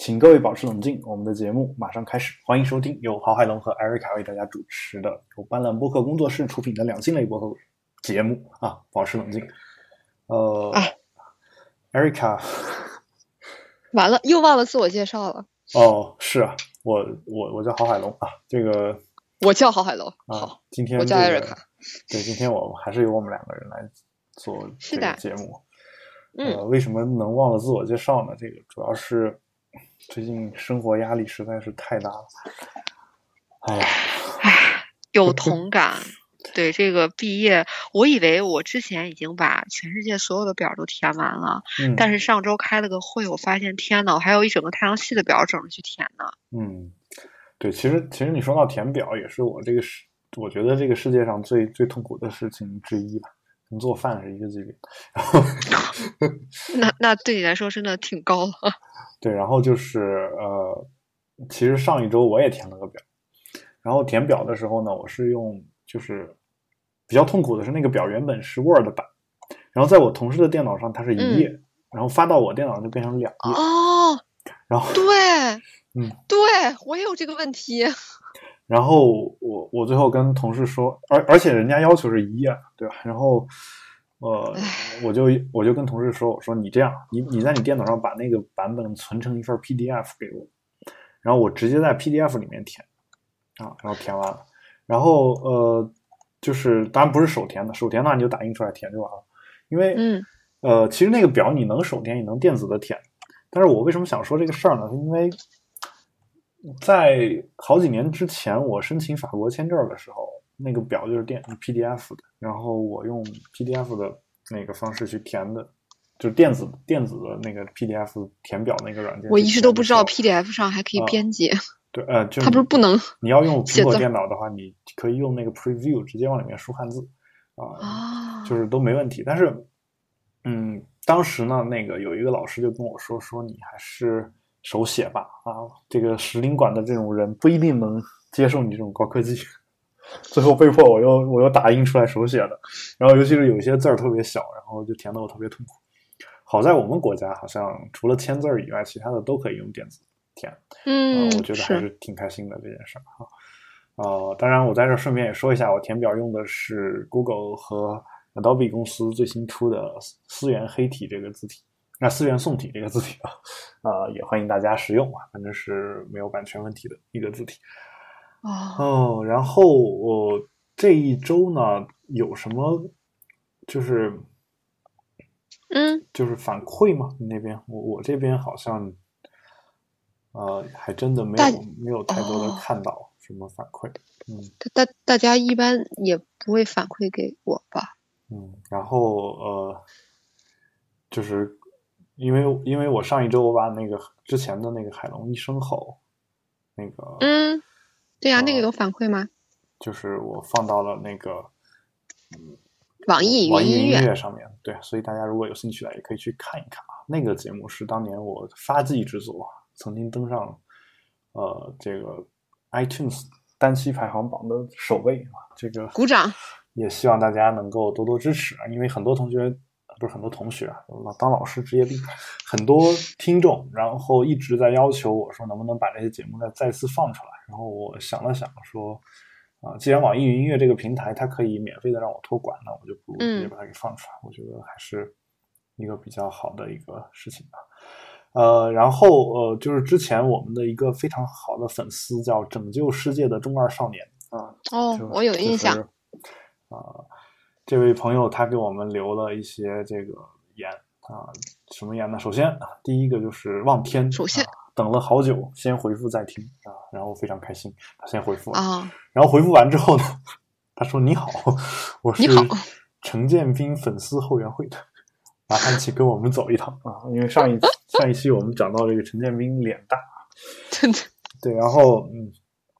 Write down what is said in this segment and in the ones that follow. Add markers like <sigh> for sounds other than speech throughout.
请各位保持冷静，我们的节目马上开始。欢迎收听由郝海龙和艾瑞卡为大家主持的由斑斓播客工作室出品的两性类播客节目啊！保持冷静。呃，艾瑞卡，完了，又忘了自我介绍了。哦，是啊，我我我叫郝海龙啊，这个我叫郝海龙。啊，今天我叫艾瑞卡。对，今天我还是由我们两个人来做这个节目。呃，为什么能忘了自我介绍呢？这个主要是。最近生活压力实在是太大了，哎有同感。对这个毕业，我以为我之前已经把全世界所有的表都填完了，但是上周开了个会，我发现天呐，我还有一整个太阳系的表整着去填呢。嗯，对，其实其实你说到填表，也是我这个世，我觉得这个世界上最最痛苦的事情之一吧。跟做饭是一个级别，然后那那对你来说真的挺高了。<laughs> 对，然后就是呃，其实上一周我也填了个表，然后填表的时候呢，我是用就是比较痛苦的是那个表原本是 Word 版，然后在我同事的电脑上它是一页，然后发到我电脑上就变成两页。哦，然后对，嗯，对我也有这个问题。然后我我最后跟同事说，而而且人家要求是一页，对吧？然后，呃，我就我就跟同事说，我说你这样，你你在你电脑上把那个版本存成一份 PDF 给我，然后我直接在 PDF 里面填，啊，然后填完了，然后呃，就是当然不是手填的，手填那你就打印出来填就完了，因为嗯，呃，其实那个表你能手填也能电子的填，但是我为什么想说这个事儿呢？是因为。在好几年之前，我申请法国签证的时候，那个表就是电 PDF 的，然后我用 PDF 的那个方式去填的，就是电子电子的那个 PDF 填表那个软件。我一直都不知道 PDF 上还可以编辑。对，呃，就它不是不能。你要用苹果电脑的话，你可以用那个 Preview 直接往里面输汉字，啊，就是都没问题。但是，嗯，当时呢，那个有一个老师就跟我说，说你还是。手写吧，啊，这个使领馆的这种人不一定能接受你这种高科技。<laughs> 最后被迫我又我又打印出来手写的，然后尤其是有一些字儿特别小，然后就填的我特别痛苦。好在我们国家好像除了签字儿以外，其他的都可以用电子填。嗯，我觉得还是挺开心的这件事儿哈。呃，当然我在这顺便也说一下，我填表用的是 Google 和 Adobe 公司最新出的思源黑体这个字体。那思源宋体这个字体啊，啊，也欢迎大家使用啊，反正是没有版权问题的一个字体。哦，然后我这一周呢，有什么就是，嗯，就是反馈吗？那边我我这边好像，呃，还真的没有没有太多的看到什么反馈。嗯，大大大家一般也不会反馈给我吧？嗯，然后呃，就是。因为因为我上一周我把那个之前的那个海龙一声吼，那个嗯，对呀，那个有反馈吗？就是我放到了那个网易网易音乐上面，对，所以大家如果有兴趣的也可以去看一看啊。那个节目是当年我发迹之作，曾经登上呃这个 iTunes 单期排行榜的首位啊。这个鼓掌，也希望大家能够多多支持啊，因为很多同学。不是很多同学啊，老当老师职业病，很多听众，然后一直在要求我说能不能把这些节目再再次放出来。然后我想了想说，啊，既然网易云音乐这个平台它可以免费的让我托管，那我就不如直接把它给放出来。我觉得还是一个比较好的一个事情吧。呃，然后呃，就是之前我们的一个非常好的粉丝叫拯救世界的中二少年啊，哦，我有印象啊。这位朋友他给我们留了一些这个言啊，什么言呢？首先，第一个就是望天，首先等了好久，先回复再听啊，然后非常开心，他先回复啊，然后回复完之后呢，<laughs> 他说你好，我是陈建斌粉丝后援会的，麻烦请跟我们走一趟 <laughs> 啊，因为上一上一期我们讲到这个陈建斌脸大，真的对，然后嗯，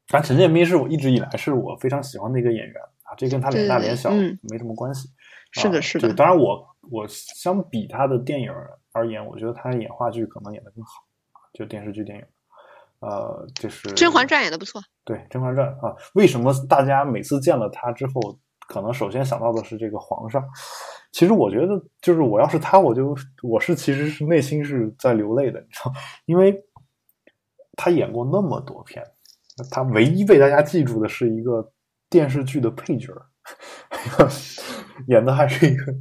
反正陈建斌是我一直以来是我非常喜欢的一个演员。这跟他脸大脸小没什么关系，是的，是的。当然，我我相比他的电影而言，我觉得他演话剧可能演的更好，就电视剧、电影。呃，就是《甄嬛传》演的不错。对，《甄嬛传》啊，为什么大家每次见了他之后，可能首先想到的是这个皇上？其实我觉得，就是我要是他，我就我是其实是内心是在流泪的，你知道，因为他演过那么多片，他唯一被大家记住的是一个电视剧的配角，<laughs> 演的还是一个，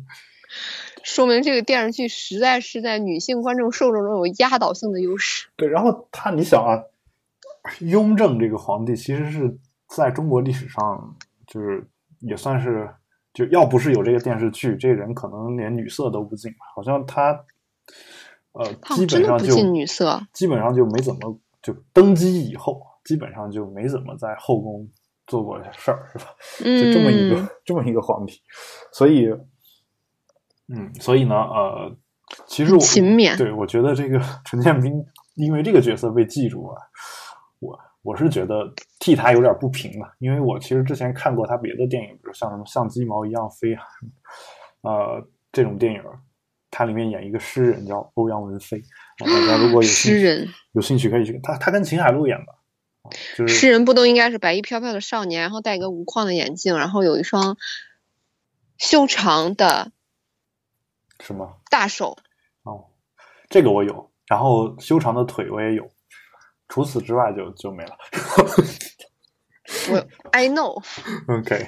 <laughs> 说明这个电视剧实在是在女性观众受众中有压倒性的优势。对，然后他，你想啊，雍正这个皇帝其实是在中国历史上就是也算是，就要不是有这个电视剧，这人可能连女色都不进，好像他。呃，基本上就女色，基本上就没怎么就登基以后，基本上就没怎么在后宫做过的事儿，是吧？就这么一个这么一个皇帝，所以，嗯，所以呢，呃，其实我勤勉，对我觉得这个 <laughs> 陈建斌因为这个角色被记住啊，我我是觉得替他有点不平的，因为我其实之前看过他别的电影，比如像什么像鸡毛一样飞啊，呃，这种电影。他里面演一个诗人叫欧阳文飞，大家如果有诗人有兴趣可以去。他他跟秦海璐演的，就是诗人不都应该是白衣飘飘的少年，然后戴一个无框的眼镜，然后有一双修长的什么大手？哦，这个我有，然后修长的腿我也有，除此之外就就没了。我 I know。<laughs> OK，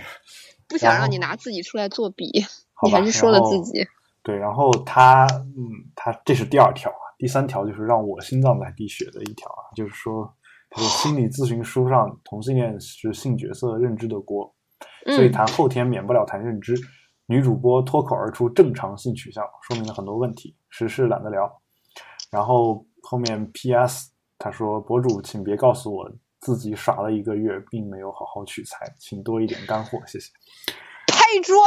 不想让你拿自己出来作比，你还是说了自己。对，然后他，嗯，他这是第二条啊，第三条就是让我心脏在滴血的一条啊，就是说，他说心理咨询书上同性恋是性角色认知的锅，所以谈后天免不了谈认知。女主播脱口而出正常性取向，说明了很多问题，实事懒得聊。然后后面 P.S. 他说博主请别告诉我自己耍了一个月并没有好好取材，请多一点干货，谢谢。拍桌，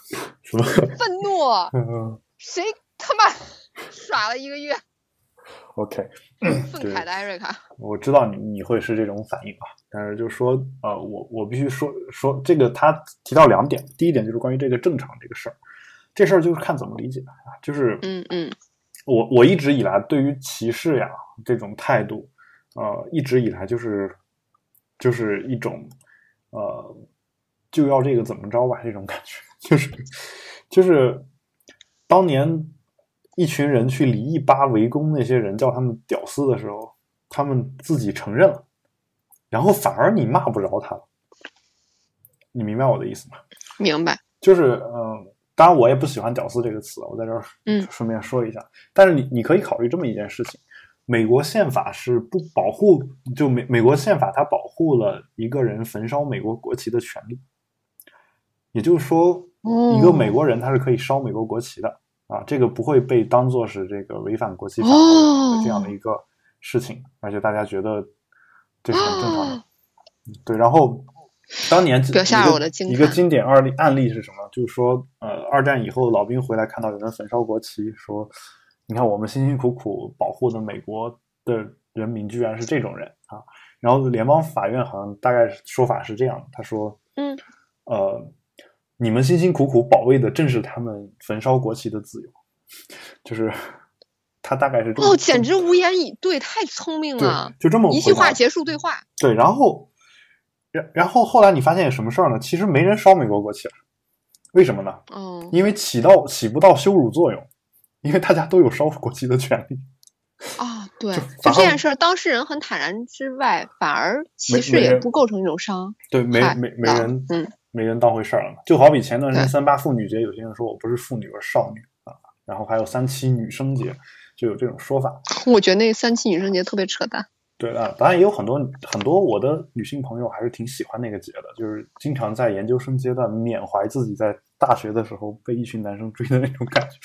<laughs> 什么 <laughs> 愤怒？谁他妈 <laughs> 耍了一个月？OK，愤慨的艾瑞卡，我知道你你会是这种反应啊，但是就是说，呃，我我必须说说这个，他提到两点，第一点就是关于这个正常这个事儿，这事儿就是看怎么理解啊，就是嗯嗯，我我一直以来对于歧视呀这种态度，呃，一直以来就是就是一种呃。就要这个怎么着吧？这种感觉 <laughs> 就是，就是当年一群人去李毅吧围攻那些人，叫他们屌丝的时候，他们自己承认了，然后反而你骂不着他了。你明白我的意思吗？明白。就是，嗯，当然我也不喜欢“屌丝”这个词，我在这儿嗯顺便说一下。但是你你可以考虑这么一件事情：美国宪法是不保护，就美美国宪法它保护了一个人焚烧美国国旗的权利。也就是说，一个美国人他是可以烧美国国旗的啊，这个不会被当做是这个违反国际法的这样的一个事情，而且大家觉得这是很正常的。对，然后当年一个一个经典案例案例是什么？就是说，呃，二战以后老兵回来看到有人焚烧国旗，说：“你看我们辛辛苦苦保护的美国的人民，居然是这种人啊！”然后联邦法院好像大概说法是这样，他说：“嗯，呃。”你们辛辛苦苦保卫的正是他们焚烧国旗的自由，就是他大概是这哦，简直无言以对，太聪明了，就这么一句话结束对话。对，然后，然然后后来你发现什么事儿呢？其实没人烧美国国旗了，为什么呢？哦，因为起到起不到羞辱作用，因为大家都有烧国旗的权利。啊，对，<laughs> 就这件事儿，当事人很坦然之外，反而其实也不构成一种伤。对，没没没人，嗯。没人当回事儿了嘛？就好比前段时间三八妇女节，有些人说我不是妇女，而少女啊。然后还有三七女生节，就有这种说法。<laughs> 我觉得那三七女生节特别扯淡。对啊，当然也有很多很多我的女性朋友还是挺喜欢那个节的，就是经常在研究生阶段缅怀自己在大学的时候被一群男生追的那种感觉。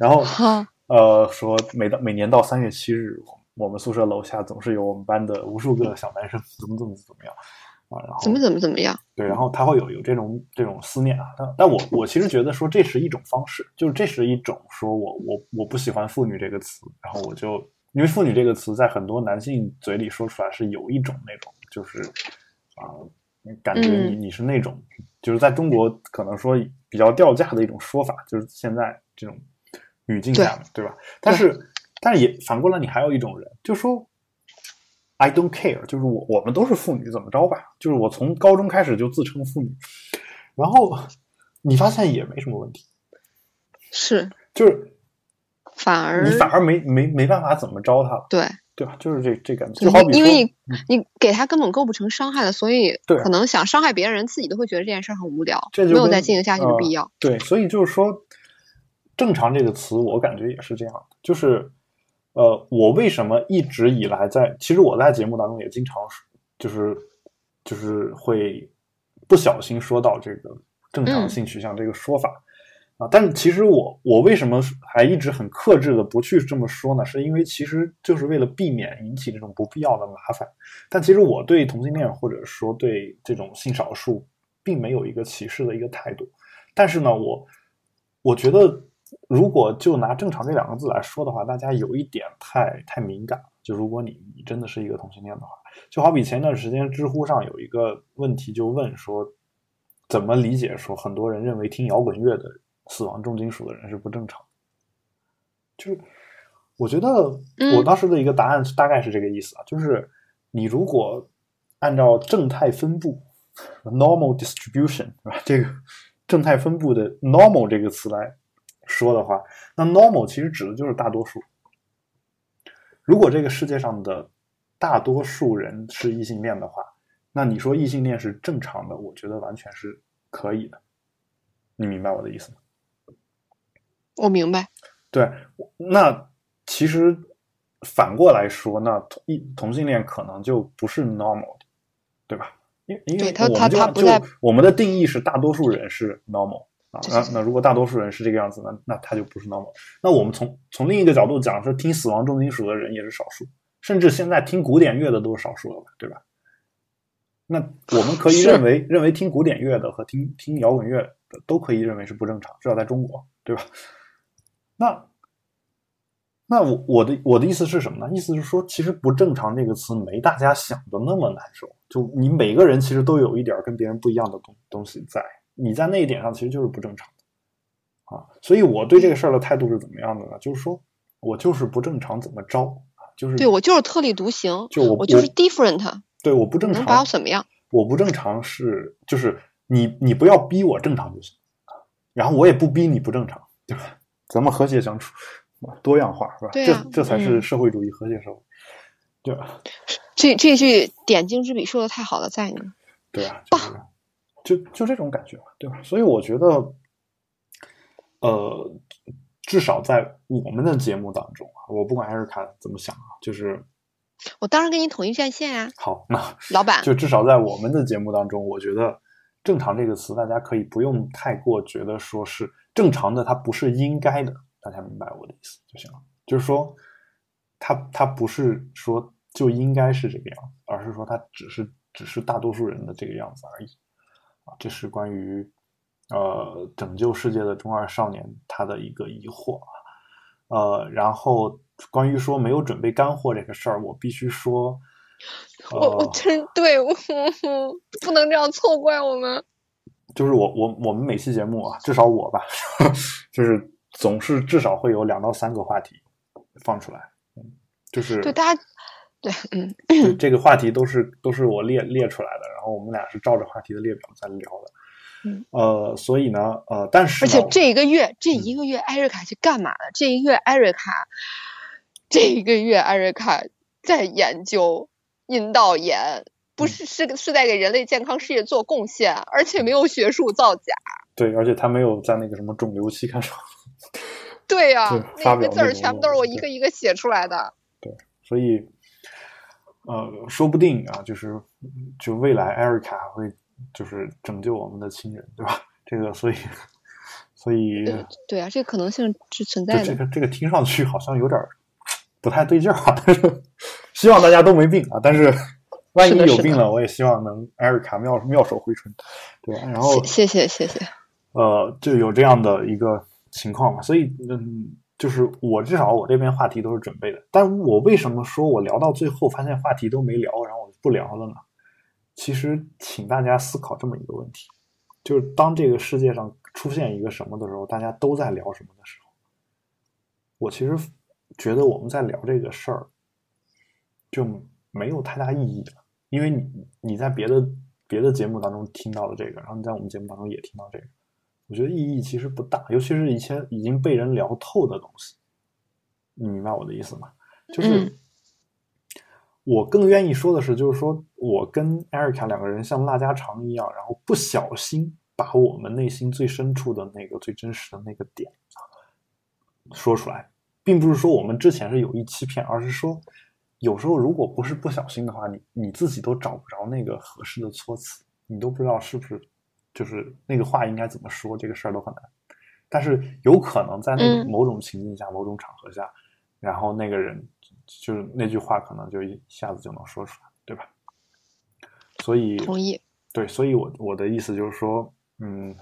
然后 <laughs> 呃，说每到每年到三月七日，我们宿舍楼下总是有我们班的无数个小男生，怎么怎么怎么样。啊，然后怎么怎么怎么样？对，然后他会有有这种这种思念啊。但但我我其实觉得说这是一种方式，就是这是一种说我我我不喜欢妇女这个词，然后我就因为妇女这个词在很多男性嘴里说出来是有一种那种就是啊，感觉你你是那种就是在中国可能说比较掉价的一种说法，就是现在这种语境下，对吧？但是但是也反过来，你还有一种人，就说。I don't care，就是我我们都是妇女，怎么着吧？就是我从高中开始就自称妇女，然后你发现也没什么问题，是，就是反而你反而没没没办法怎么着他了。对对吧？就是这这感觉，就好比因为你你给他根本构不成伤害了，所以可能想伤害别人，自己都会觉得这件事很无聊，没有再进行下去的必要。对，所以就是说，正常这个词，我感觉也是这样的。就是呃，我为什么一直以来在，其实我在节目当中也经常就是就是会不小心说到这个正常性取向这个说法。啊，但是其实我我为什么还一直很克制的不去这么说呢？是因为其实就是为了避免引起这种不必要的麻烦。但其实我对同性恋或者说对这种性少数并没有一个歧视的一个态度。但是呢，我我觉得如果就拿“正常”这两个字来说的话，大家有一点太太敏感。就如果你你真的是一个同性恋的话，就好比前一段时间知乎上有一个问题就问说，怎么理解说很多人认为听摇滚乐的。死亡重金属的人是不正常，就是我觉得我当时的一个答案大概是这个意思啊，就是你如果按照正态分布 （normal distribution） 是吧？这个正态分布的 “normal” 这个词来说的话，那 “normal” 其实指的就是大多数。如果这个世界上的大多数人是异性恋的话，那你说异性恋是正常的，我觉得完全是可以的。你明白我的意思吗？我明白，对，那其实反过来说，那同异同性恋可能就不是 normal，对吧？因因为他他他不在我们的定义是大多数人是 normal 啊，那那如果大多数人是这个样子，那那他就不是 normal。那我们从从另一个角度讲，说听死亡重金属的人也是少数，甚至现在听古典乐的都是少数了吧，对吧？那我们可以认为，认为听古典乐的和听听摇滚乐的都可以认为是不正常，至少在中国，对吧？那，那我我的我的意思是什么呢？意思是说，其实“不正常”这个词没大家想的那么难受。就你每个人其实都有一点跟别人不一样的东东西在，你在那一点上其实就是不正常的啊。所以我对这个事儿的态度是怎么样的呢？就是说我就是不正常，怎么着啊？就是对我就是特立独行，就我我就是 different。对，我不正常，能把我怎么样？我不正常是就是你你不要逼我正常就行然后我也不逼你不正常，对吧？咱们和谐相处，多样化是吧？对这这才是社会主义和谐社会，对吧？<laughs> 这这句点睛之笔说的太好了，在你。对啊，就就就这种感觉对吧？所以我觉得，呃，至少在我们的节目当中啊，我不管艾瑞卡怎么想啊，就是我当然跟你统一战线啊。好，那老板，就至少在我们的节目当中，我觉得“正常”这个词，大家可以不用太过觉得说是。正常的，它不是应该的，大家明白我的意思就行了。就是说，它它不是说就应该是这个样子，而是说它只是只是大多数人的这个样子而已。啊，这是关于呃拯救世界的中二少年他的一个疑惑啊。呃，然后关于说没有准备干货这个事儿，我必须说，我我真对我不能这样错怪我们。<laughs> 就是我我我们每期节目啊，至少我吧，<laughs> 就是总是至少会有两到三个话题放出来，嗯，就是对大家对嗯，这个话题都是都是我列列出来的，然后我们俩是照着话题的列表在聊的，嗯呃，所以呢呃，但是而且这一个月这一个月艾瑞卡去干嘛了？这一个月艾瑞卡这一个月艾瑞卡在研究阴道炎。不是是是在给人类健康事业做贡献，而且没有学术造假。对，而且他没有在那个什么肿瘤期刊上。对呀，<laughs> 那个字儿全部都是我一个一个写出来的。对，所以，呃，说不定啊，就是就未来艾瑞卡会就是拯救我们的亲人，对吧？这个，所以，所以，对啊，这个可能性是存在的。这个这个听上去好像有点不太对劲儿啊，但是希望大家都没病啊，但是。<laughs> 万一有病了，我也希望能艾瑞卡妙妙手回春，对吧？然后谢谢谢谢。呃，就有这样的一个情况嘛，所以嗯，就是我至少我这边话题都是准备的，但我为什么说我聊到最后发现话题都没聊，然后我就不聊了呢？其实，请大家思考这么一个问题：就是当这个世界上出现一个什么的时候，大家都在聊什么的时候，我其实觉得我们在聊这个事儿就没有太大意义了。因为你你在别的别的节目当中听到了这个，然后你在我们节目当中也听到这个，我觉得意义其实不大，尤其是以前已经被人聊透的东西，你明白我的意思吗？就是我更愿意说的是，就是说我跟艾瑞卡两个人像腊家常一样，然后不小心把我们内心最深处的那个最真实的那个点说出来，并不是说我们之前是有意欺骗，而是说有时候如果不是不小心的话，你你自己都找不着那个合适的措辞，你都不知道是不是就是那个话应该怎么说，这个事儿都很难。但是有可能在那某种情境下、某种场合下，然后那个人就是那句话可能就一下子就能说出来，对吧？所以同意。对，所以我我的意思就是说，嗯，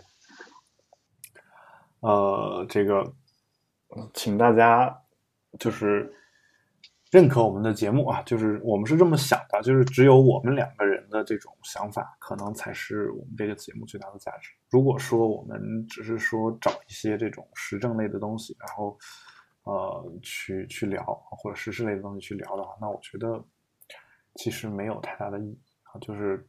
呃，这个，请大家就是。认可我们的节目啊，就是我们是这么想的，就是只有我们两个人的这种想法，可能才是我们这个节目最大的价值。如果说我们只是说找一些这种时政类的东西，然后呃去去聊或者时事类的东西去聊的话，那我觉得其实没有太大的意义啊。就是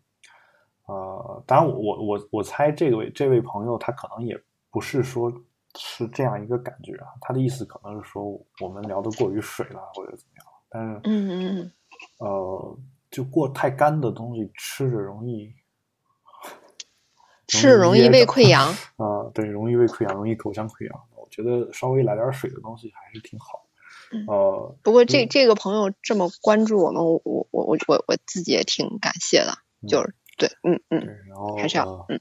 呃，当然我我我我猜这位这位朋友他可能也不是说。是这样一个感觉啊，他的意思可能是说我们聊的过于水了，或者怎么样。但是，嗯嗯嗯，呃，就过太干的东西吃着容易，吃容易胃溃疡 <laughs> 啊，对，容易胃溃疡，容易口腔溃疡。我觉得稍微来点水的东西还是挺好。呃，不过这这个朋友这么关注我们，我我我我我我自己也挺感谢的，就是对，嗯嗯，然后还是要嗯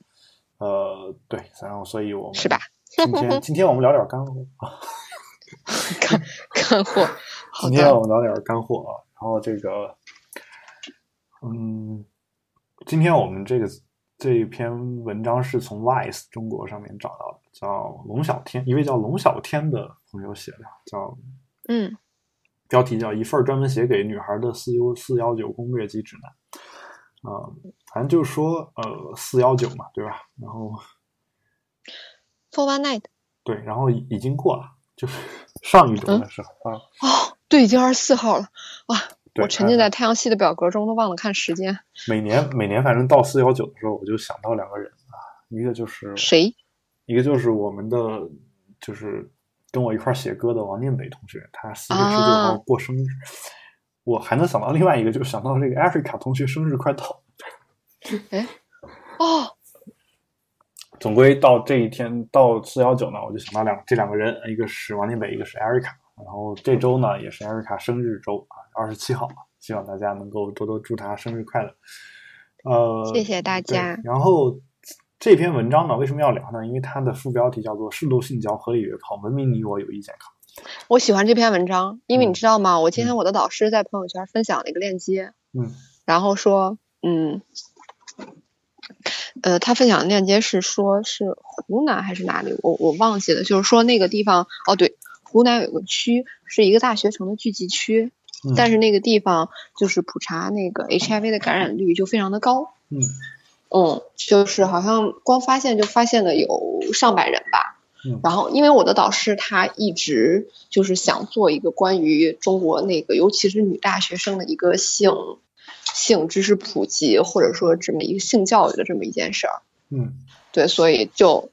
呃对，然后所以我们是吧？今天今天我们聊点干货啊，<laughs> <laughs> 干干货。今天我们聊点干货啊，然后这个，嗯，今天我们这个这一篇文章是从 Vice 中国上面找到的，叫龙小天，一位叫龙小天的朋友写的，叫嗯，标题叫一份专门写给女孩的四幺四幺九攻略及指南，啊，反正就是说呃四幺九嘛，对吧？然后。For one night，对，然后已经过了，就 <laughs> 是上一周的时候啊。哦，对，已经二十四号了，哇！我沉浸在太阳系的表格中，都忘了看时间。每年每年，反正到四幺九的时候，我就想到两个人啊，一个就是谁？一个就是我们的，就是跟我一块写歌的王念北同学，他四月十九号过生日。我还能想到另外一个，就是想到这个 Africa 同学生日快到。<laughs> 哎，哦。总归到这一天到四幺九呢，我就想到两这两个人，一个是王念北，一个是艾瑞卡。然后这周呢也是艾瑞卡生日周啊，二十七号，希望大家能够多多祝他生日快乐。呃，谢谢大家。然后这篇文章呢为什么要聊呢？因为它的副标题叫做“适度性交合理约炮，文明你我有益健康”。我喜欢这篇文章，因为你知道吗？我今天我的导师在朋友圈分享了一个链接，嗯，然后说，嗯。呃，他分享的链接是说，是湖南还是哪里？我我忘记了。就是说那个地方，哦对，湖南有个区是一个大学城的聚集区，但是那个地方就是普查那个 HIV 的感染率就非常的高。嗯嗯，就是好像光发现就发现了有上百人吧。嗯。然后因为我的导师他一直就是想做一个关于中国那个，尤其是女大学生的一个性。性知识普及，或者说这么一个性教育的这么一件事儿，嗯，对，所以就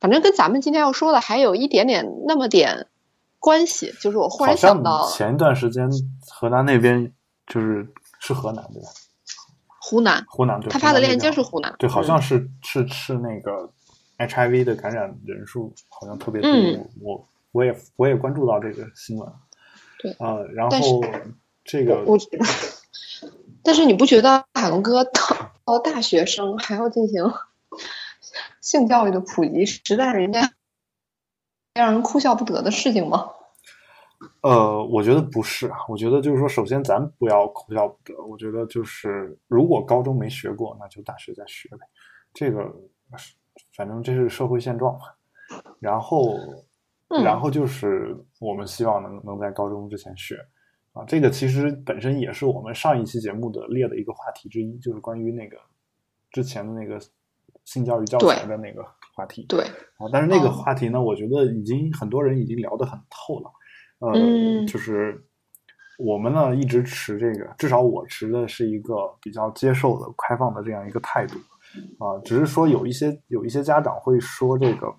反正跟咱们今天要说的还有一点点那么点关系，就是我忽然想到，前一段时间河南那边就是是河南对吧？湖南，湖南对，他发的链接是湖南，对，好像是是是那个 HIV 的感染人数好像特别多，我我也我也关注到这个新闻，对啊，然后这个我。<laughs> 但是你不觉得海龙哥到到大学生还要进行性教育的普及，实在是一件让人哭笑不得的事情吗？呃，我觉得不是啊。我觉得就是说，首先咱不要哭笑不得。我觉得就是，如果高中没学过，那就大学再学呗。这个反正这是社会现状嘛。然后，然后就是我们希望能能在高中之前学。啊，这个其实本身也是我们上一期节目的列的一个话题之一，就是关于那个之前的那个性教育教材的那个话题。对。啊，但是那个话题呢，我觉得已经很多人已经聊得很透了。呃，就是我们呢一直持这个，至少我持的是一个比较接受的、开放的这样一个态度。啊，只是说有一些有一些家长会说这个。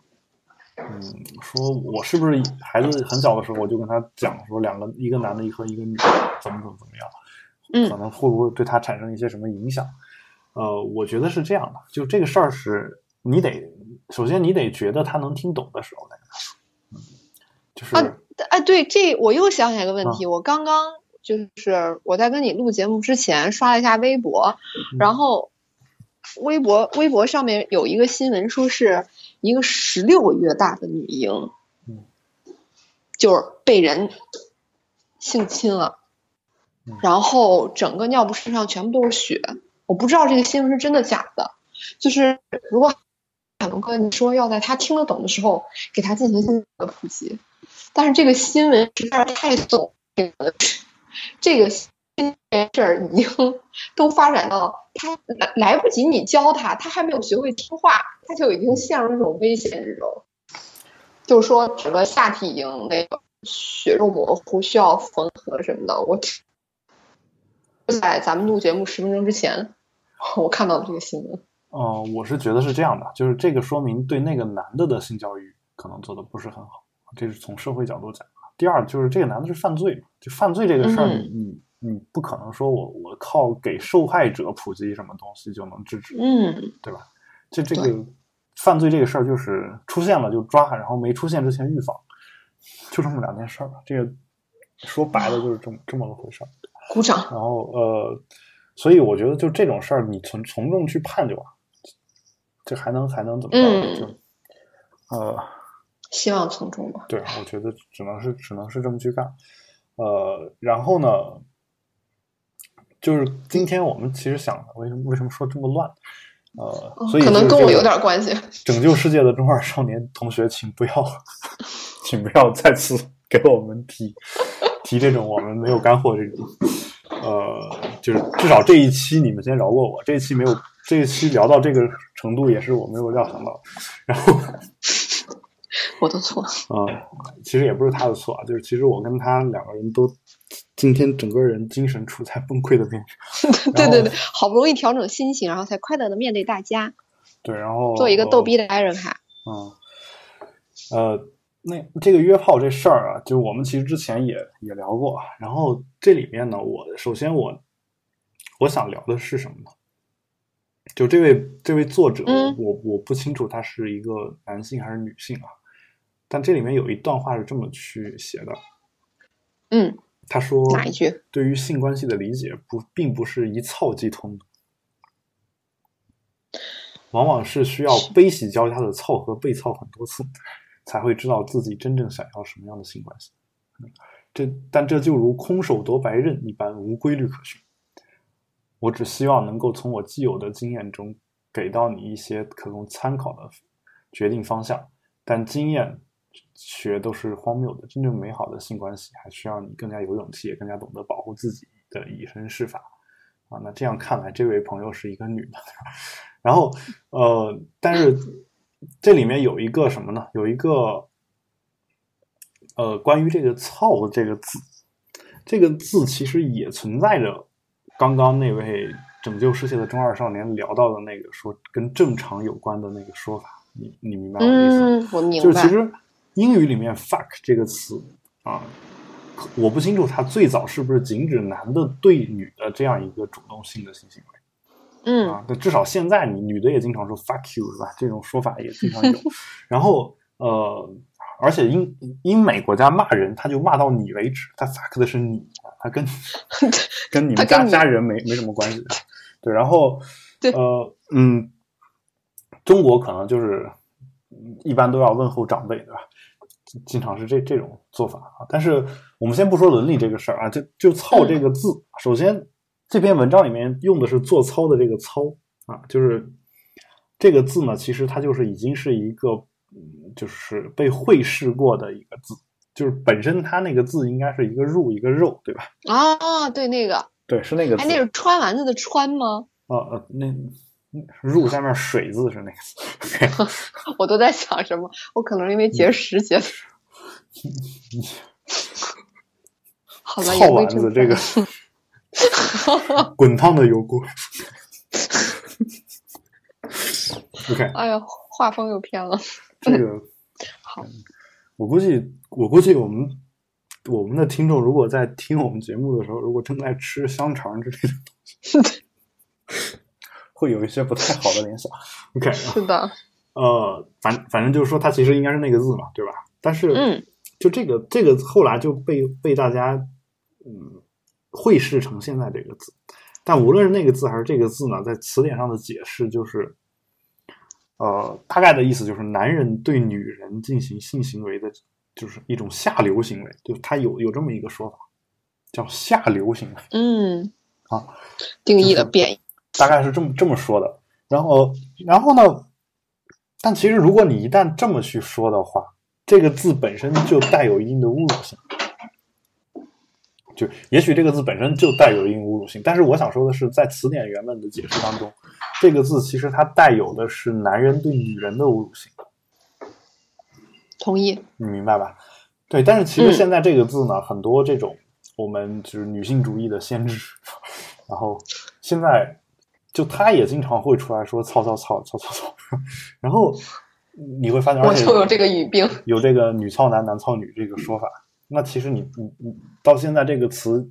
嗯，说我是不是孩子很小的时候我就跟他讲说两个一个男的，一和一个女的怎么怎么怎么样？可能会不会对他产生一些什么影响？呃，我觉得是这样的，就这个事儿是你得首先你得觉得他能听懂的时候再跟他说，嗯，就是啊，哎，对，这我又想起来一个问题，我刚刚就是我在跟你录节目之前刷了一下微博，然后微博微博上面有一个新闻，说是一个十六个月大的女婴，嗯，就是被人性侵了，然后整个尿不湿上全部都是血。我不知道这个新闻是真的假的，就是如果海龙哥你说要在他听得懂的时候给他进行性的普及，但是这个新闻实在是太耸了，这个事儿已经 <laughs> 都发展到他来来不及你教他，他还没有学会听话，他就已经陷入一种危险之中，就是说整个下体已经那个血肉模糊，需要缝合什么的，我。在咱们录节目十分钟之前，我看到了这个新闻。哦，我是觉得是这样的，就是这个说明对那个男的的性教育可能做的不是很好，这是从社会角度讲。第二，就是这个男的是犯罪，就犯罪这个事儿，你你你不可能说我我靠给受害者普及什么东西就能制止，嗯，对吧？就这个犯罪这个事儿就是出现了就抓，然后没出现之前预防，就这么两件事儿吧。这个说白了就是这么这么个回事儿。鼓掌。然后呃，所以我觉得就这种事儿，你从从重去判就完，这还能还能怎么着？就呃，希望从重吧。对，我觉得只能是只能是这么去干。呃，然后呢，就是今天我们其实想的，为什么为什么说这么乱？呃，所以可能跟我有点关系。<laughs> 拯救世界的中二少年同学，请不要，<laughs> 请不要再次给我们提。提这种我们没有干货这种，呃，就是至少这一期你们先饶过我，这一期没有这一期聊到这个程度也是我没有料想到，然后 <laughs> 我的错啊，其实也不是他的错啊，就是其实我跟他两个人都今天整个人精神处在崩溃的边缘，<laughs> 对对对，好不容易调整心情，然后才快乐的面对大家，对，然后做一个逗逼的爱人卡，嗯，呃。那这个约炮这事儿啊，就我们其实之前也也聊过。然后这里面呢，我首先我我想聊的是什么呢？就这位这位作者，我我不清楚他是一个男性还是女性啊。但这里面有一段话是这么去写的。嗯，他说哪一句？对于性关系的理解不并不是一操即通的，往往是需要悲喜交加的操和被操很多次。才会知道自己真正想要什么样的性关系，这但这就如空手夺白刃一般无规律可循。我只希望能够从我既有的经验中给到你一些可供参考的决定方向，但经验学都是荒谬的。真正美好的性关系还需要你更加有勇气，也更加懂得保护自己的以身试法啊。那这样看来，这位朋友是一个女的，然后呃，但是。这里面有一个什么呢？有一个，呃，关于这个“操”这个字，这个字其实也存在着刚刚那位拯救世界的中二少年聊到的那个说跟正常有关的那个说法。你你明白我的意思？嗯，我明白。就是其实英语里面 “fuck” 这个词啊，我不清楚它最早是不是仅指男的对女的这样一个主动性的性行为。嗯啊，那至少现在你女的也经常说 fuck you 是吧？这种说法也经常有。<laughs> 然后呃，而且英英美国家骂人，他就骂到你为止，他 fuck 的是你，他跟 <laughs> 跟你们家家人没没什么关系。对，然后呃嗯，中国可能就是一般都要问候长辈，对吧？经常是这这种做法啊。但是我们先不说伦理这个事儿啊，就就操这个字，首先。这篇文章里面用的是做操的这个操啊，就是这个字呢，其实它就是已经是一个，就是被会试过的一个字，就是本身它那个字应该是一个入一个肉，对吧？啊，对，那个，对，是那个，哎，那是穿丸子的穿吗？啊呃，那入下面水字是那个字。<laughs> 我都在想什么？我可能因为节食节的。好吧，操丸子这个。<laughs> 滚烫的油锅。<laughs> OK。哎呀，画风又偏了。这个好，我估计，我估计我们我们的听众如果在听我们节目的时候，如果正在吃香肠之类的东西，会有一些不太好的联想。OK，是的。呃，反反正就是说，它其实应该是那个字嘛，对吧？但是，嗯，就这个这个后来就被被大家嗯绘视成现在这个字。但无论是那个字还是这个字呢，在词典上的解释就是，呃，大概的意思就是男人对女人进行性行为的，就是一种下流行为，就他有有这么一个说法，叫下流行为。嗯，啊，定义的贬义，大概是这么这么说的。然后，然后呢？但其实，如果你一旦这么去说的话，这个字本身就带有一定的侮辱性。就也许这个字本身就带有一定侮辱性，但是我想说的是，在词典原本的解释当中，这个字其实它带有的是男人对女人的侮辱性。同意，你明白吧？对，但是其实现在这个字呢，很多这种我们就是女性主义的先知，然后现在。就他也经常会出来说“操操操操操操”，<laughs> 然后你会发现，我就有这个语病，有这个“女操男，男操女”这个说法。那其实你你你到现在这个词，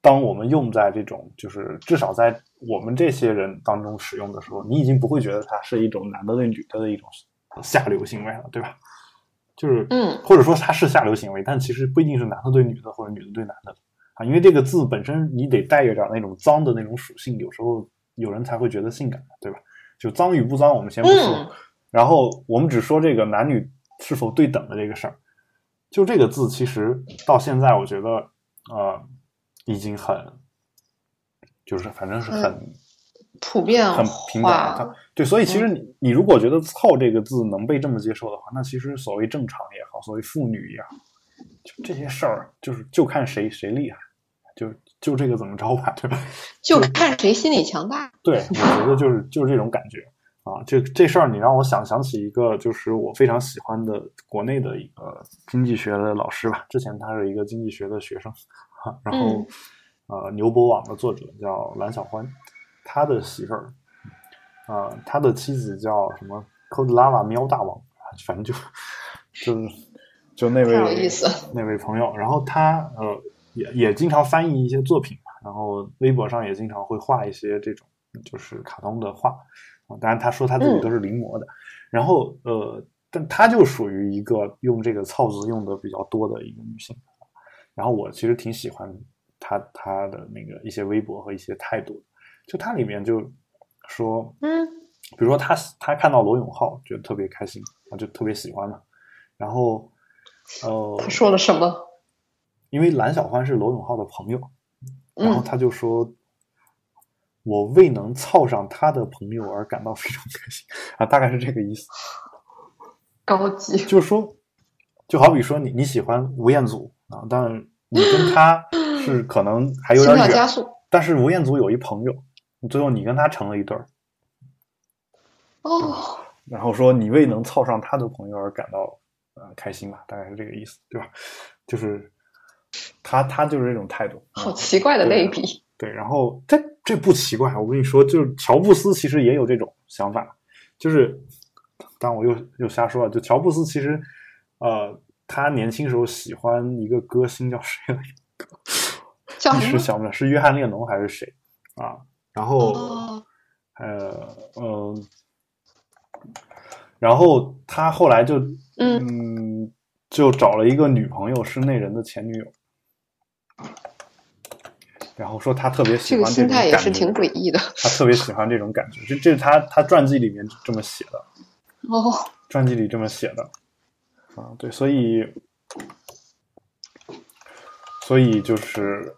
当我们用在这种就是至少在我们这些人当中使用的时候，你已经不会觉得它是一种男的对女的的一种下流行为了，对吧？就是嗯，或者说它是下流行为，但其实不一定是男的对女的或者女的对男的啊，因为这个字本身你得带有点那种脏的那种属性，有时候。有人才会觉得性感，对吧？就脏与不脏，我们先不说。然后我们只说这个男女是否对等的这个事儿。就这个字，其实到现在，我觉得呃，已经很，就是反正是很普遍、很平等。对，所以其实你你如果觉得“操”这个字能被这么接受的话，那其实所谓正常也好，所谓妇女也好，就这些事儿，就是就看谁谁厉害，就。就这个怎么着吧，对吧？<laughs> 就看谁心理强大。对，我觉得就是就是这种感觉啊。这这事儿，你让我想想起一个，就是我非常喜欢的国内的一个经济学的老师吧。之前他是一个经济学的学生，然后呃，牛博网的作者叫蓝小欢，他的媳妇儿啊，他的妻子叫什么 Code Lava 喵大王，反正就就是就那位那位朋友，然后他呃。也也经常翻译一些作品嘛，然后微博上也经常会画一些这种就是卡通的画，当然他说他自己都是临摹的，然后呃，但他就属于一个用这个“操”字用的比较多的一个女性，然后我其实挺喜欢他他的那个一些微博和一些态度，就他里面就说，嗯，比如说他他看到罗永浩觉得特别开心，他就特别喜欢嘛，然后呃，他说了什么？因为蓝小欢是罗永浩的朋友，然后他就说：“我未能操上他的朋友而感到非常开心啊，大概是这个意思。”高级，就是说，就好比说你你喜欢吴彦祖啊，但你跟他 <laughs> 是可能还有点远，但是吴彦祖有一朋友，最后你跟他成了一对儿。哦，然后说你未能操上他的朋友而感到呃开心吧，大概是这个意思，对吧？就是。他他就是这种态度，好奇怪的类比。对，然后这这不奇怪，我跟你说，就是乔布斯其实也有这种想法，就是，当我又又瞎说了，就乔布斯其实，呃，他年轻时候喜欢一个歌星叫谁来着？叫一时想不起来，是约翰列侬还是谁啊？然后，呃嗯，然后他后来就嗯。就找了一个女朋友，是那人的前女友，然后说他特别喜欢这种感觉，也是挺诡异的。他特别喜欢这种感觉，这这是他他传记里面这么写的哦，传记里这么写的啊，对，所以所以就是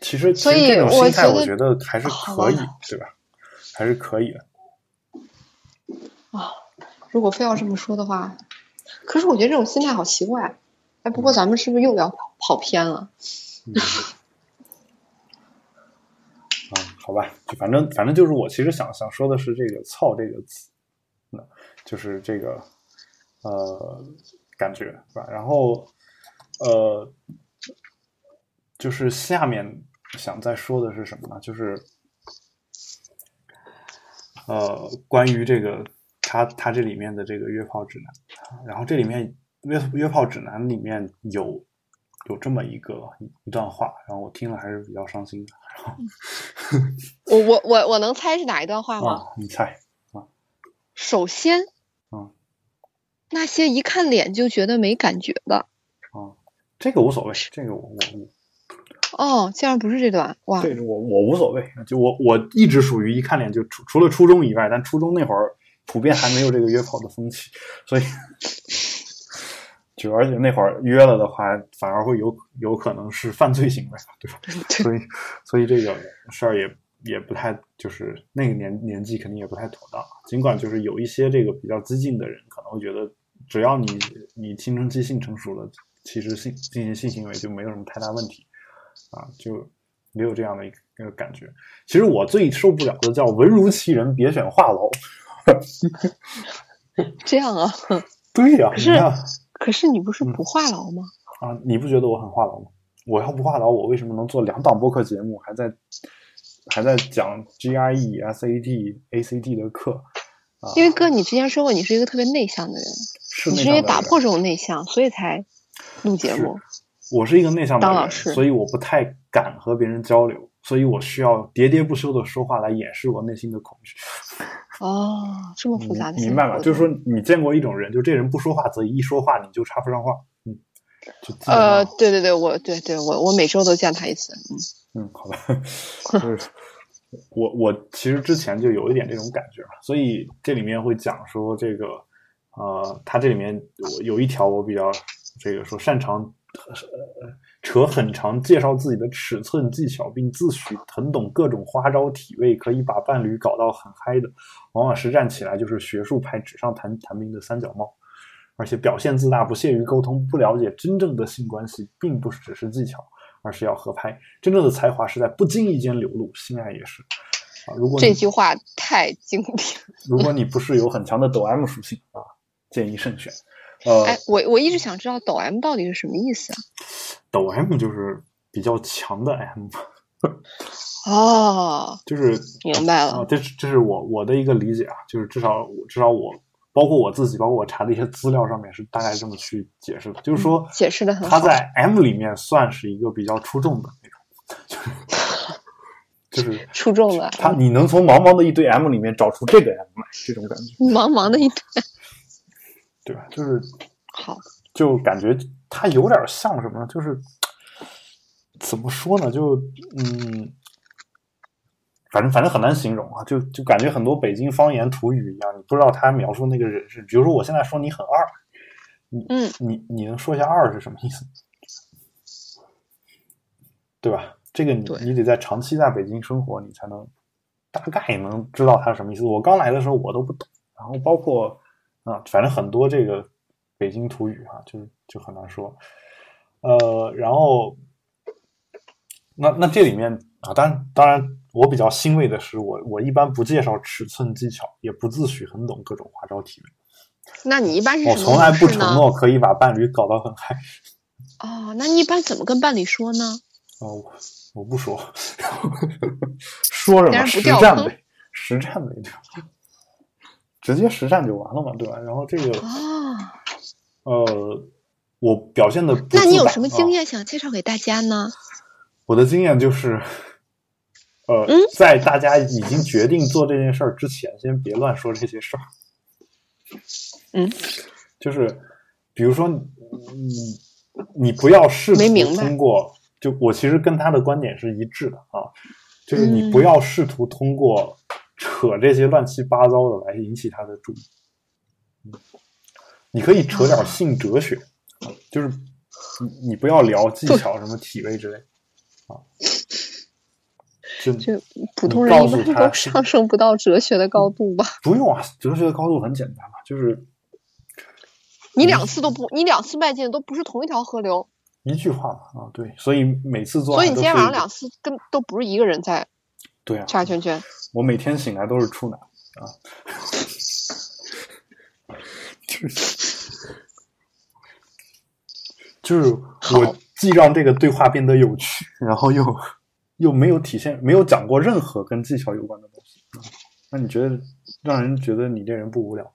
其实其实这种心态，我觉得还是可以，对吧？还是可以的啊。如果非要这么说的话。可是我觉得这种心态好奇怪，哎，不过咱们是不是又要跑跑偏了？啊，<laughs> 好吧，就反正反正就是我其实想想说的是这个“操”这个词，就是这个呃感觉吧？然后呃，就是下面想再说的是什么呢？就是呃，关于这个。他他这里面的这个约炮指南，然后这里面约约炮指南里面有有这么一个一段话，然后我听了还是比较伤心的。<laughs> 我我我我能猜是哪一段话吗？你猜啊？首先，嗯，那些一看脸就觉得没感觉的，啊，这个无所谓，这个我我我。哦，竟然不是这段哇！对我我无所谓，就我我一直属于一看脸就除除了初中以外，但初中那会儿普遍还没有这个约炮的风气，所以就而且那会儿约了的话，反而会有有可能是犯罪行为，对吧？<laughs> 所以所以这个事儿也也不太就是那个年年纪肯定也不太妥当。尽管就是有一些这个比较激进的人可能会觉得，只要你你青春期性成熟了，其实性进行性行为就没有什么太大问题。啊，就没有这样的一个感觉。其实我最受不了的叫“文如其人，别选话痨 <laughs> ”。这样啊？<laughs> 对呀。可是，可是你不是不话痨吗？啊，你不觉得我很话痨吗？我要不话痨，我为什么能做两档播客节目，还在还在讲 GRE、SAT、ACT 的课？啊，因为哥，你之前说过你是一个特别内向的人，你是因为打破这种内向，所以才录节目。我是一个内向的人，所以我不太敢和别人交流，所以我需要喋喋不休的说话来掩饰我内心的恐惧。哦，这么复杂的，明白吧？就是说，你见过一种人，就这人不说话则已，一说话你就插不上话。嗯，呃，对对对，我对对我我每周都见他一次。嗯嗯，好吧，就是我我其实之前就有一点这种感觉嘛，所以这里面会讲说这个呃，他这里面我有一条我比较这个说擅长。呃，扯很长，介绍自己的尺寸技巧，并自诩很懂各种花招体位，可以把伴侣搞到很嗨的，往往实战起来就是学术派纸上谈谈兵的三脚猫，而且表现自大，不屑于沟通，不了解真正的性关系，并不是只是技巧，而是要合拍。真正的才华是在不经意间流露，性爱也是啊。如果这句话太经典，如果你不是有很强的抖 M 属性啊，建议慎选。呃，哎，我我一直想知道抖 M 到底是什么意思啊？抖 M 就是比较强的 M。<laughs> 哦，就是明白了。这这是我我的一个理解啊，就是至少至少我包括我自己，包括我查的一些资料上面是大概这么去解释的，就是说解释的很好。他在 M 里面算是一个比较出众的那种，就是 <laughs> 就是出众的。他你能从茫茫的一堆 M 里面找出这个 M 这种感觉。茫茫的一堆。对吧？就是好，就感觉它有点像什么呢？就是怎么说呢？就嗯，反正反正很难形容啊。就就感觉很多北京方言土语一样，你不知道他描述那个人是。比如说，我现在说你很二，你嗯，你你能说一下二是什么意思？对吧？这个你你得在长期在北京生活，你才能大概能知道他是什么意思。我刚来的时候我都不懂，然后包括。啊，反正很多这个北京土语啊，就就很难说。呃，然后那那这里面啊，当然当然，我比较欣慰的是，我我一般不介绍尺寸技巧，也不自诩很懂各种花招体位。那你一般是我从来不承诺可以把伴侣搞到很嗨。哦，那你一般怎么跟伴侣说呢？哦，我不说，<laughs> 说什么实战呗，实战呗，对吧？直接实战就完了嘛，对吧？然后这个啊，呃，我表现的，那你有什么经验想介绍给大家呢？我的经验就是，呃，在大家已经决定做这件事儿之前，先别乱说这些事儿。嗯，就是比如说，你你不要试图通过，就我其实跟他的观点是一致的啊，就是你不要试图通过。扯这些乱七八糟的来引起他的注意，你可以扯点性哲学，就是你你不要聊技巧什么体位之类，啊，就就普通人一般都上升不到哲学的高度吧？不用啊，哲学的高度很简单嘛，就是你两次都不，你两次迈进都不是同一条河流，一句话嘛啊，对，所以每次做，所以你今天晚上两次跟都不是一个人在，对啊，画圈圈。我每天醒来都是处男啊，<laughs> 就是。就是我既让这个对话变得有趣，然后又又没有体现，没有讲过任何跟技巧有关的东西啊。那你觉得让人觉得你这人不无聊，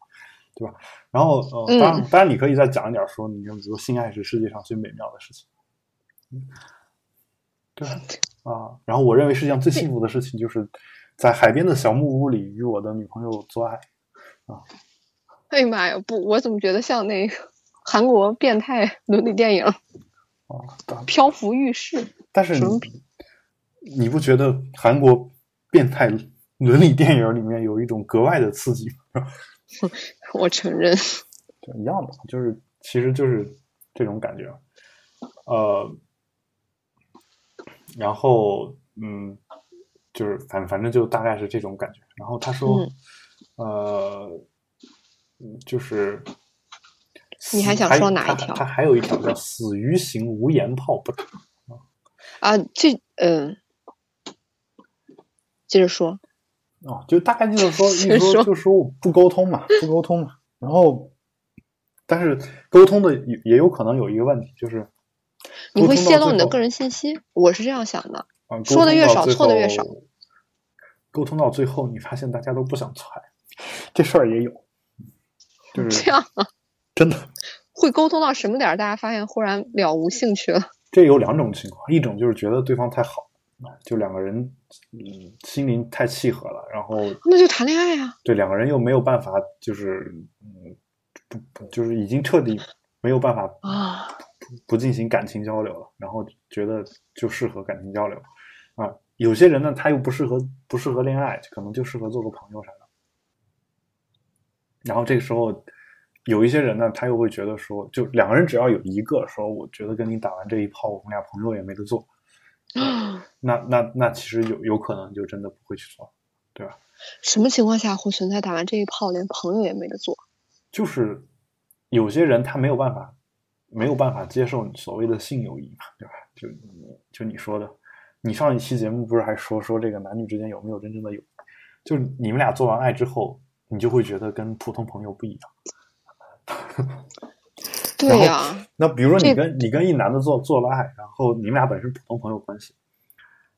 对吧？然后呃，当然当然你可以再讲一点，说你比如说性爱是世界上最美妙的事情。对啊，然后我认为世界上最幸福的事情就是在海边的小木屋里与我的女朋友做爱啊。哎呀妈呀，不，我怎么觉得像那个韩国变态伦理电影啊，漂浮浴室。但是你不觉得韩国变态伦理电影里面有一种格外的刺激吗？<laughs> 我承认，一样的，就是其实就是这种感觉，呃，然后嗯，就是反反正就大概是这种感觉。然后他说，呃。就是，你还想说哪一条？他还有一条叫“死鱼行无言炮不打”啊，这嗯，接着说。哦，就大概就是说，<laughs> 一说就说不沟通嘛，不沟通嘛。然后，但是沟通的也也有可能有一个问题，就是你会泄露你的个人信息。我是这样想的，说的越少，错的越少。沟通到最后，你发现大家都不想猜，<laughs> 这事儿也有。就是这样，真的 <laughs> 会沟通到什么点儿？大家发现忽然了无兴趣了。<laughs> 这有两种情况，一种就是觉得对方太好，就两个人嗯心灵太契合了，然后那就谈恋爱呀。对，两个人又没有办法，就是嗯不就是已经彻底没有办法啊不进行感情交流了，然后觉得就适合感情交流啊。有些人呢，他又不适合不适合恋爱，可能就适合做个朋友啥的。然后这个时候，有一些人呢，他又会觉得说，就两个人只要有一个说，我觉得跟你打完这一炮，我们俩朋友也没得做，<gasps> 那那那其实有有可能就真的不会去做，对吧？什么情况下会存在打完这一炮连朋友也没得做？就是有些人他没有办法，没有办法接受所谓的性友谊嘛，对吧？就就你说的，你上一期节目不是还说说这个男女之间有没有真正的友？就你们俩做完爱之后。你就会觉得跟普通朋友不一样，对呀。那比如说你跟你跟一男的做做了爱，然后你们俩本身普通朋友关系，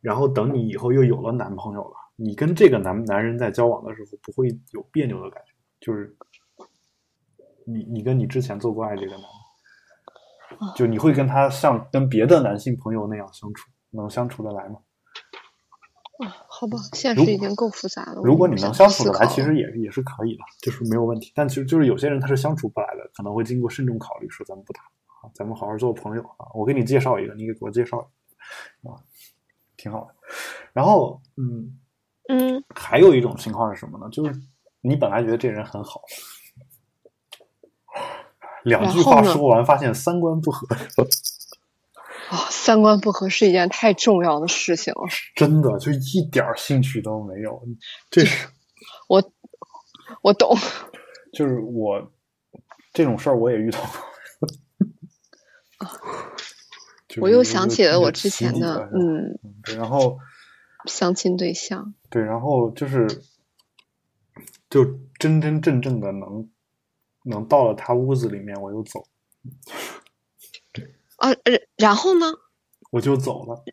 然后等你以后又有了男朋友了，你跟这个男男人在交往的时候不会有别扭的感觉，就是你你跟你之前做过爱这个男的，就你会跟他像跟别的男性朋友那样相处，能相处得来吗？啊好吧，现实已经够复杂了。如果你能相处得来，其实也也是可以的，就是没有问题。但其实就是有些人他是相处不来的，可能会经过慎重考虑，说咱们不谈啊，咱们好好做朋友啊。我给你介绍一个，你给我介绍啊，挺好的。然后，嗯嗯，还有一种情况是什么呢？就是你本来觉得这人很好，两句话说完，发现三观不合。<laughs> 啊，三观不合是一件太重要的事情了。<laughs> 真的，就一点兴趣都没有。这是我，我懂。<laughs> 就是我这种事儿，我也遇到过。我又想起了我之前的，嗯，然后相亲对象。对，然后就是，就真真正正的能能到了他屋子里面，我就走。啊，然后呢？我就走了。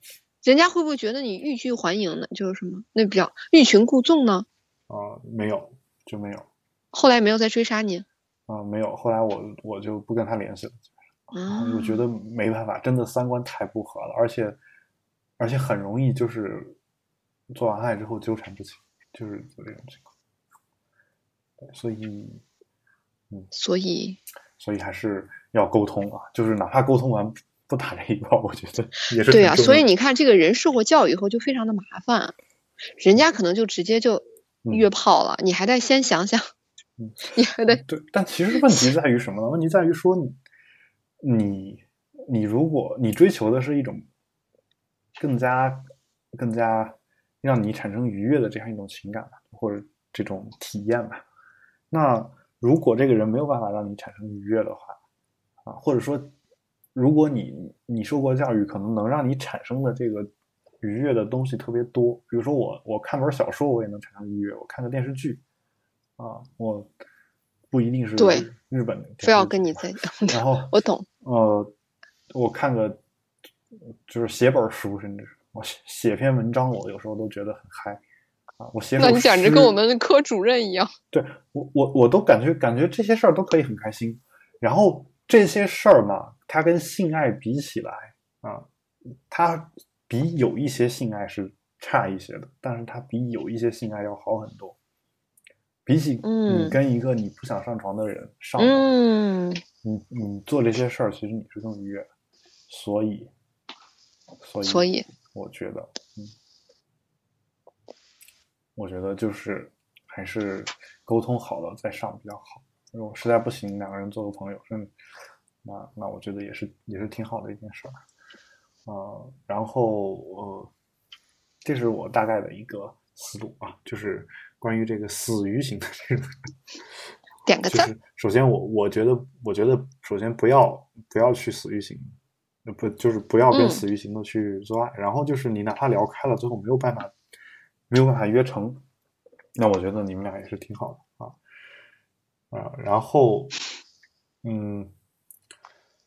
人家会不会觉得你欲拒还迎呢？就是什么？那比较欲擒故纵呢？啊，没有，就没有。后来没有再追杀你？啊，没有。后来我我就不跟他联系了。啊，我觉得没办法，真的三观太不合了，而且而且很容易就是做完爱之后纠缠不清，就是有这种情况。所以，嗯，所以，所以还是。要沟通啊，就是哪怕沟通完不打这一炮，我觉得 <laughs> 也是对啊。所以你看，这个人受过教育以后就非常的麻烦，人家可能就直接就约炮了，你还得先想想，嗯你还得对。但其实问题在于什么呢？问题在于说你你你，如果你追求的是一种更加更加让你产生愉悦的这样一种情感或者这种体验吧，那如果这个人没有办法让你产生愉悦的话。啊，或者说，如果你你受过教育，可能能让你产生的这个愉悦的东西特别多。比如说，我我看本小说，我也能产生愉悦；我看个电视剧，啊，我不一定是对日本的，非要跟你在然后我懂。呃，我看个就是写本书，甚至我写篇文章，我有时候都觉得很嗨啊。我写那你简直跟我们科主任一样。对我我我都感觉感觉这些事儿都可以很开心，然后。这些事儿嘛，它跟性爱比起来啊，它比有一些性爱是差一些的，但是它比有一些性爱要好很多。比起你跟一个你不想上床的人上，嗯，你你做这些事儿，其实你是更愉悦的。所以，所以，所以，我觉得，嗯，我觉得就是还是沟通好了再上比较好。如果实在不行，两个人做个朋友，嗯，那那我觉得也是也是挺好的一件事儿。呃，然后呃，这是我大概的一个思路啊，就是关于这个死鱼型的这个，<laughs> 点个赞。首先，我我觉得，我觉得首先不要不要去死鱼型，不就是不要跟死鱼型的去做爱。然后就是你哪怕聊开了，最后没有办法没有办法约成，那我觉得你们俩也是挺好的啊啊。然后嗯，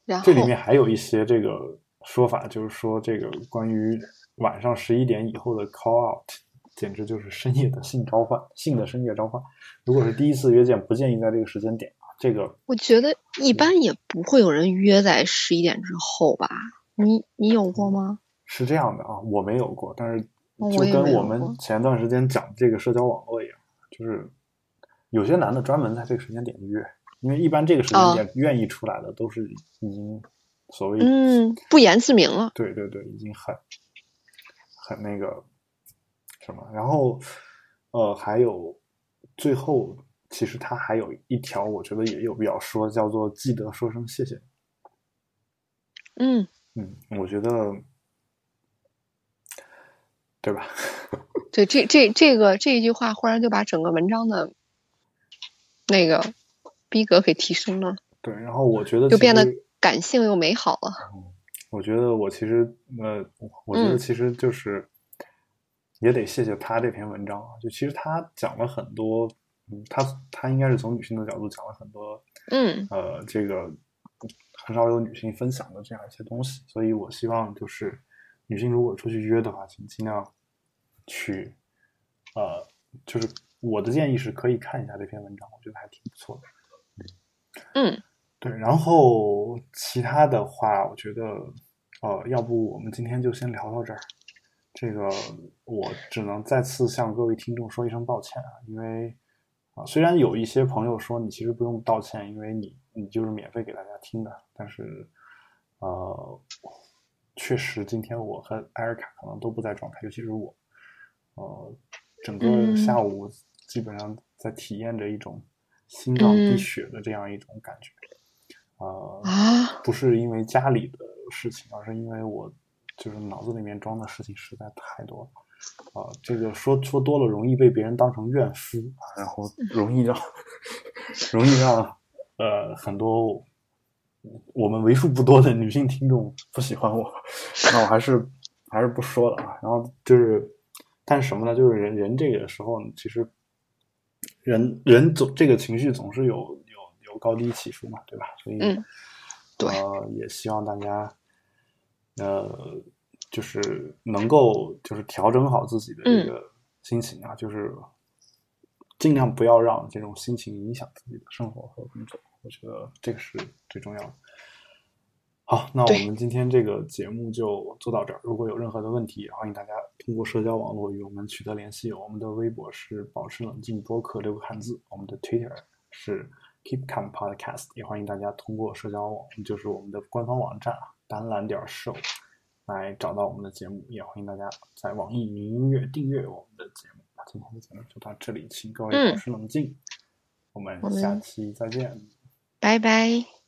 然后这里面还有一些这个。说法就是说，这个关于晚上十一点以后的 call out，简直就是深夜的性召唤，性的深夜召唤。如果是第一次约见，不建议在这个时间点啊。这个我觉得一般也不会有人约在十一点之后吧？你你有过吗？是这样的啊，我没有过，但是就跟我们前段时间讲这个社交网络一样，就是有些男的专门在这个时间点约，因为一般这个时间点愿意出来的都是已经。所谓嗯，不言自明了。对对对，已经很很那个什么。然后呃，还有最后，其实他还有一条，我觉得也有必要说，叫做记得说声谢谢。嗯嗯，我觉得对吧？<laughs> 对，这这这个这一句话，忽然就把整个文章的那个逼格给提升了。对，然后我觉得就变得。感性又美好了。我觉得我其实呃，我觉得其实就是也得谢谢他这篇文章啊。就其实他讲了很多，嗯，他他应该是从女性的角度讲了很多，嗯，呃，这个很少有女性分享的这样一些东西。所以我希望就是女性如果出去约的话，请尽量去，呃，就是我的建议是可以看一下这篇文章，我觉得还挺不错的。嗯。对，然后其他的话，我觉得，呃，要不我们今天就先聊到这儿。这个我只能再次向各位听众说一声抱歉啊，因为啊，虽然有一些朋友说你其实不用道歉，因为你你就是免费给大家听的，但是呃，确实今天我和艾尔卡可能都不在状态，尤其是我，呃，整个下午基本上在体验着一种心脏滴血的这样一种感觉。啊，不是因为家里的事情，而是因为我就是脑子里面装的事情实在太多了。啊，这个说说多了容易被别人当成怨妇，然后容易让 <laughs> 容易让呃很多我们为数不多的女性听众不喜欢我。那我还是还是不说了啊。然后就是，但是什么呢？就是人人这个时候，其实人人总这个情绪总是有。有有高低起伏嘛，对吧？所以，呃，也希望大家，呃，就是能够就是调整好自己的这个心情啊，就是尽量不要让这种心情影响自己的生活和工作。我觉得这个是最重要的。好，那我们今天这个节目就做到这儿。如果有任何的问题，欢迎大家通过社交网络与我们取得联系。我们的微博是保持冷静播客六个汉字，我们的 Twitter 是。Keep Calm Podcast 也欢迎大家通过社交网，就是我们的官方网站啊，单蓝点 show 来找到我们的节目。也欢迎大家在网易云音乐订阅我们的节目。那今天的节目就到这里，请各位保持冷静，我们下期再见，拜拜。